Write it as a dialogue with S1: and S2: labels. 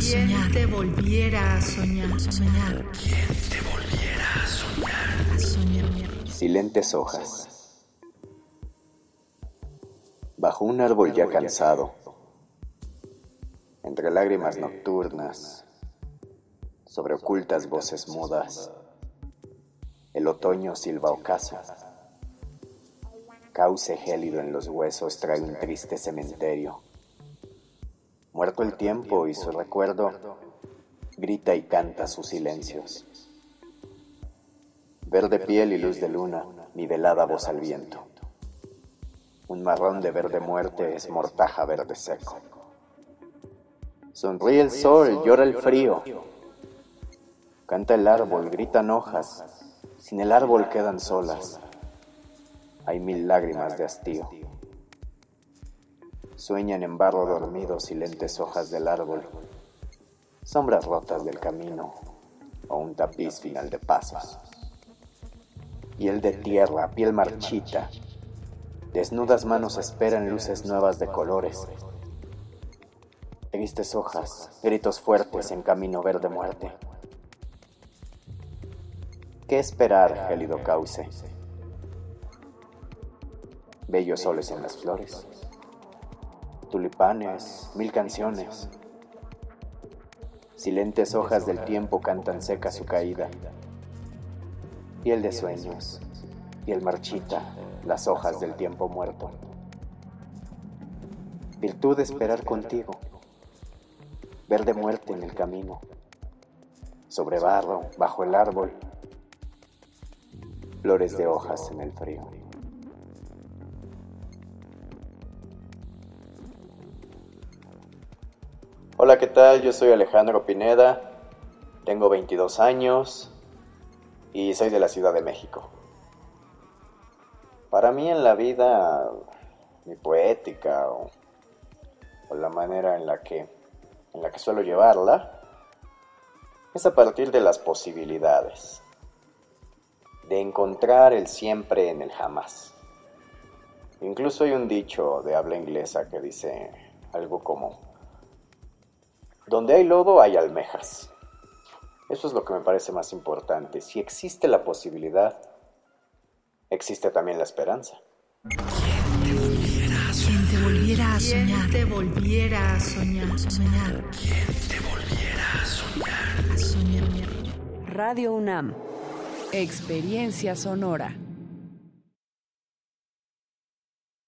S1: a soñar? te volviera a soñar? soñar?
S2: ¿Quién te volviera a soñar? A soñar.
S3: Silentes hojas. Bajo un árbol ya cansado, entre lágrimas nocturnas, sobre ocultas voces mudas, el otoño silba ocaso. Cauce gélido en los huesos trae un triste cementerio. Muerto el tiempo y su recuerdo, grita y canta sus silencios. Verde piel y luz de luna, mi velada voz al viento. Un marrón de verde muerte es mortaja verde seco. Sonríe el sol, llora el frío. Canta el árbol, gritan hojas. Sin el árbol quedan solas. Hay mil lágrimas de hastío. Sueñan en barro dormido silentes hojas del árbol, sombras rotas del camino o un tapiz final de pasos. Piel de tierra, piel marchita, desnudas manos esperan luces nuevas de colores. Tristes hojas, gritos fuertes en camino verde muerte. ¿Qué esperar, gélido cauce? Bellos soles en las flores tulipanes, mil canciones. Silentes hojas del tiempo cantan seca su caída. Piel de sueños, piel marchita, las hojas del tiempo muerto. Virtud de esperar contigo, verde muerte en el camino, sobre barro, bajo el árbol, flores de hojas en el frío. Hola, ¿qué tal? Yo soy Alejandro Pineda, tengo 22 años y soy de la Ciudad de México. Para mí en la vida, mi poética o, la manera en la, que, en la que suelo llevarla es a partir de las posibilidades, de encontrar el siempre en el jamás. Incluso hay un dicho de habla inglesa que dice algo como donde hay lodo hay almejas. Eso es lo que me parece más importante. Si existe la posibilidad, existe también la esperanza.
S1: ¿Quién te volviera a soñar? ¿Quién te volviera a soñar? ¿Quién te volviera a soñar? soñar?
S2: ¿Quién te volviera a soñar? A soñar.
S4: Radio UNAM. Experiencia sonora.